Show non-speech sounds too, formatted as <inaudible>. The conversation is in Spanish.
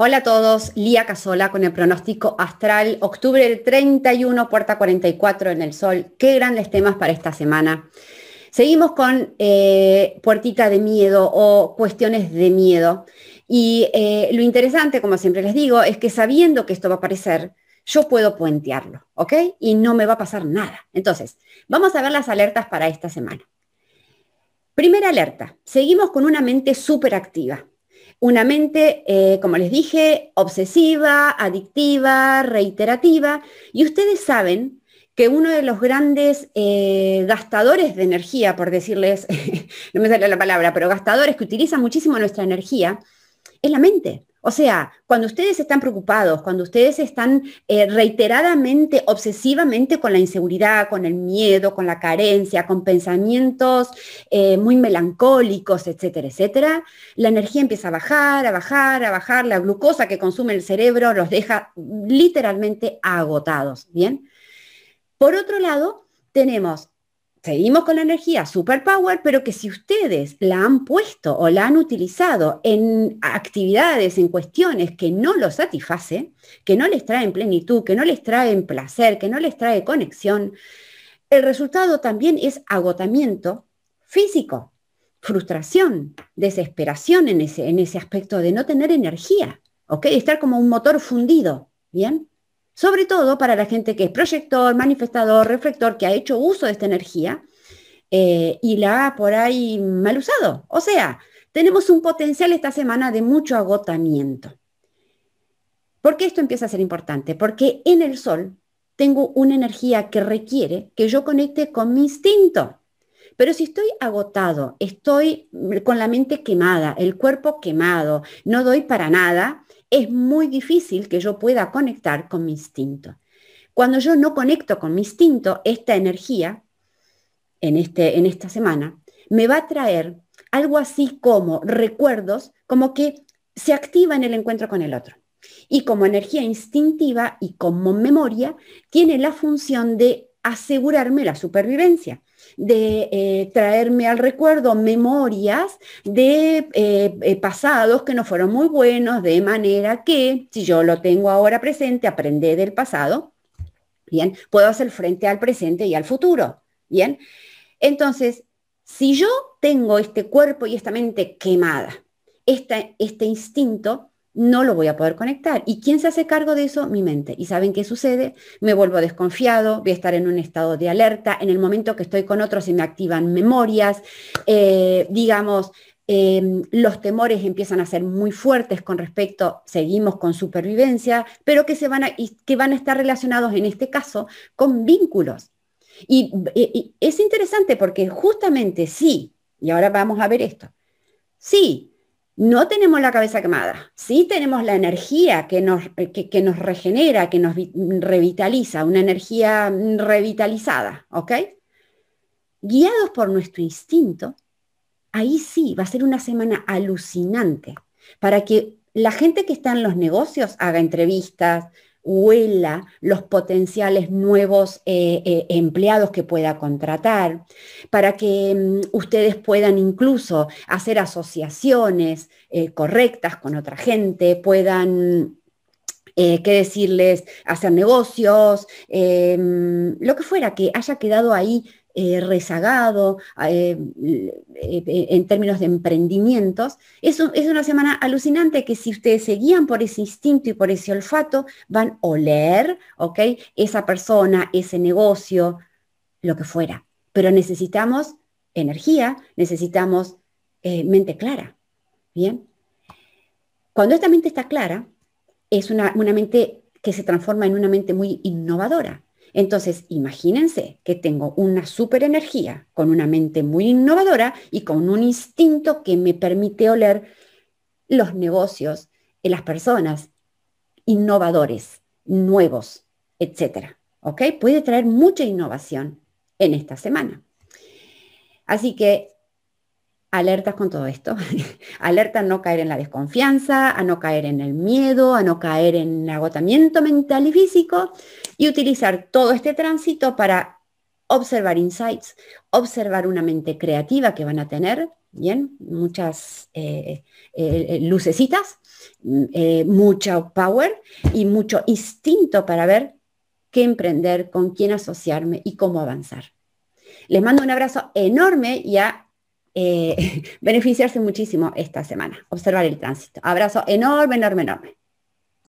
Hola a todos, Lía Casola con el pronóstico astral, octubre del 31, puerta 44 en el sol. Qué grandes temas para esta semana. Seguimos con eh, puertita de miedo o cuestiones de miedo. Y eh, lo interesante, como siempre les digo, es que sabiendo que esto va a aparecer, yo puedo puentearlo, ¿ok? Y no me va a pasar nada. Entonces, vamos a ver las alertas para esta semana. Primera alerta, seguimos con una mente súper activa. Una mente, eh, como les dije, obsesiva, adictiva, reiterativa. Y ustedes saben que uno de los grandes eh, gastadores de energía, por decirles, <laughs> no me sale la palabra, pero gastadores que utilizan muchísimo nuestra energía, es la mente. O sea, cuando ustedes están preocupados, cuando ustedes están eh, reiteradamente, obsesivamente con la inseguridad, con el miedo, con la carencia, con pensamientos eh, muy melancólicos, etcétera, etcétera, la energía empieza a bajar, a bajar, a bajar, la glucosa que consume el cerebro los deja literalmente agotados, ¿bien? Por otro lado, tenemos seguimos con la energía superpower, pero que si ustedes la han puesto o la han utilizado en actividades, en cuestiones que no los satisface, que no les traen plenitud, que no les traen placer, que no les trae conexión, el resultado también es agotamiento físico, frustración, desesperación en ese, en ese aspecto de no tener energía, ¿ok? Estar como un motor fundido, ¿bien? Sobre todo para la gente que es proyector, manifestador, reflector, que ha hecho uso de esta energía eh, y la ha por ahí mal usado. O sea, tenemos un potencial esta semana de mucho agotamiento. ¿Por qué esto empieza a ser importante? Porque en el sol tengo una energía que requiere que yo conecte con mi instinto. Pero si estoy agotado, estoy con la mente quemada, el cuerpo quemado, no doy para nada, es muy difícil que yo pueda conectar con mi instinto. Cuando yo no conecto con mi instinto, esta energía, en, este, en esta semana, me va a traer algo así como recuerdos, como que se activa en el encuentro con el otro. Y como energía instintiva y como memoria, tiene la función de asegurarme la supervivencia de eh, traerme al recuerdo memorias de eh, eh, pasados que no fueron muy buenos, de manera que si yo lo tengo ahora presente, aprender del pasado, bien, puedo hacer frente al presente y al futuro, bien. Entonces, si yo tengo este cuerpo y esta mente quemada, este instinto, no lo voy a poder conectar. ¿Y quién se hace cargo de eso? Mi mente. ¿Y saben qué sucede? Me vuelvo desconfiado, voy a estar en un estado de alerta. En el momento que estoy con otros se me activan memorias, eh, digamos, em, los temores empiezan a ser muy fuertes con respecto, seguimos con supervivencia, pero que, se van a, que van a estar relacionados en este caso con vínculos. y es interesante porque justamente sí, y ahora vamos a ver esto, sí, no tenemos la cabeza quemada, sí tenemos la energía que nos, que, nos regenera, que nos revitaliza, una energía revitalizada, ¿ok? Guiados por nuestro instinto, ahí sí va a ser una semana alucinante para que la gente que está en los negocios haga entrevistas, huela los potenciales nuevos eh, eh, empleados que pueda contratar, para que mm, ustedes puedan incluso hacer asociaciones eh, correctas con otra gente, puedan qué decirles, hacer negocios, mm, lo que fuera, que haya quedado ahí eh, rezagado eh, eh, en términos de emprendimientos. Eso es una semana alucinante que si ustedes se guían por ese instinto y por ese olfato, van a oler, ¿ok? Esa persona, ese negocio, lo que fuera. Pero necesitamos energía, necesitamos mente clara. ¿Bien? Cuando esta mente está clara, es una, una mente que se transforma en una mente muy innovadora. Entonces, imagínense que tengo una super energía con una mente muy innovadora y con un instinto que me permite oler los negocios, y las personas, innovadores, nuevos, etc. ¿Ok? Puede traer mucha innovación en esta semana. Así que alertas con todo esto. <laughs> Alerta a no caer en la desconfianza, a no caer en el miedo, a no caer en agotamiento mental y físico y utilizar todo este tránsito para observar insights, observar una mente creativa que van a tener, bien, muchas eh, eh, eh, lucecitas, mm, mucha power y mucho instinto para ver qué emprender, con quién asociarme y cómo avanzar. Les mando un abrazo enorme y a eh, <laughs> beneficiarse muchísimo esta semana. Observar el tránsito. Abrazo enorme, enorme, enorme.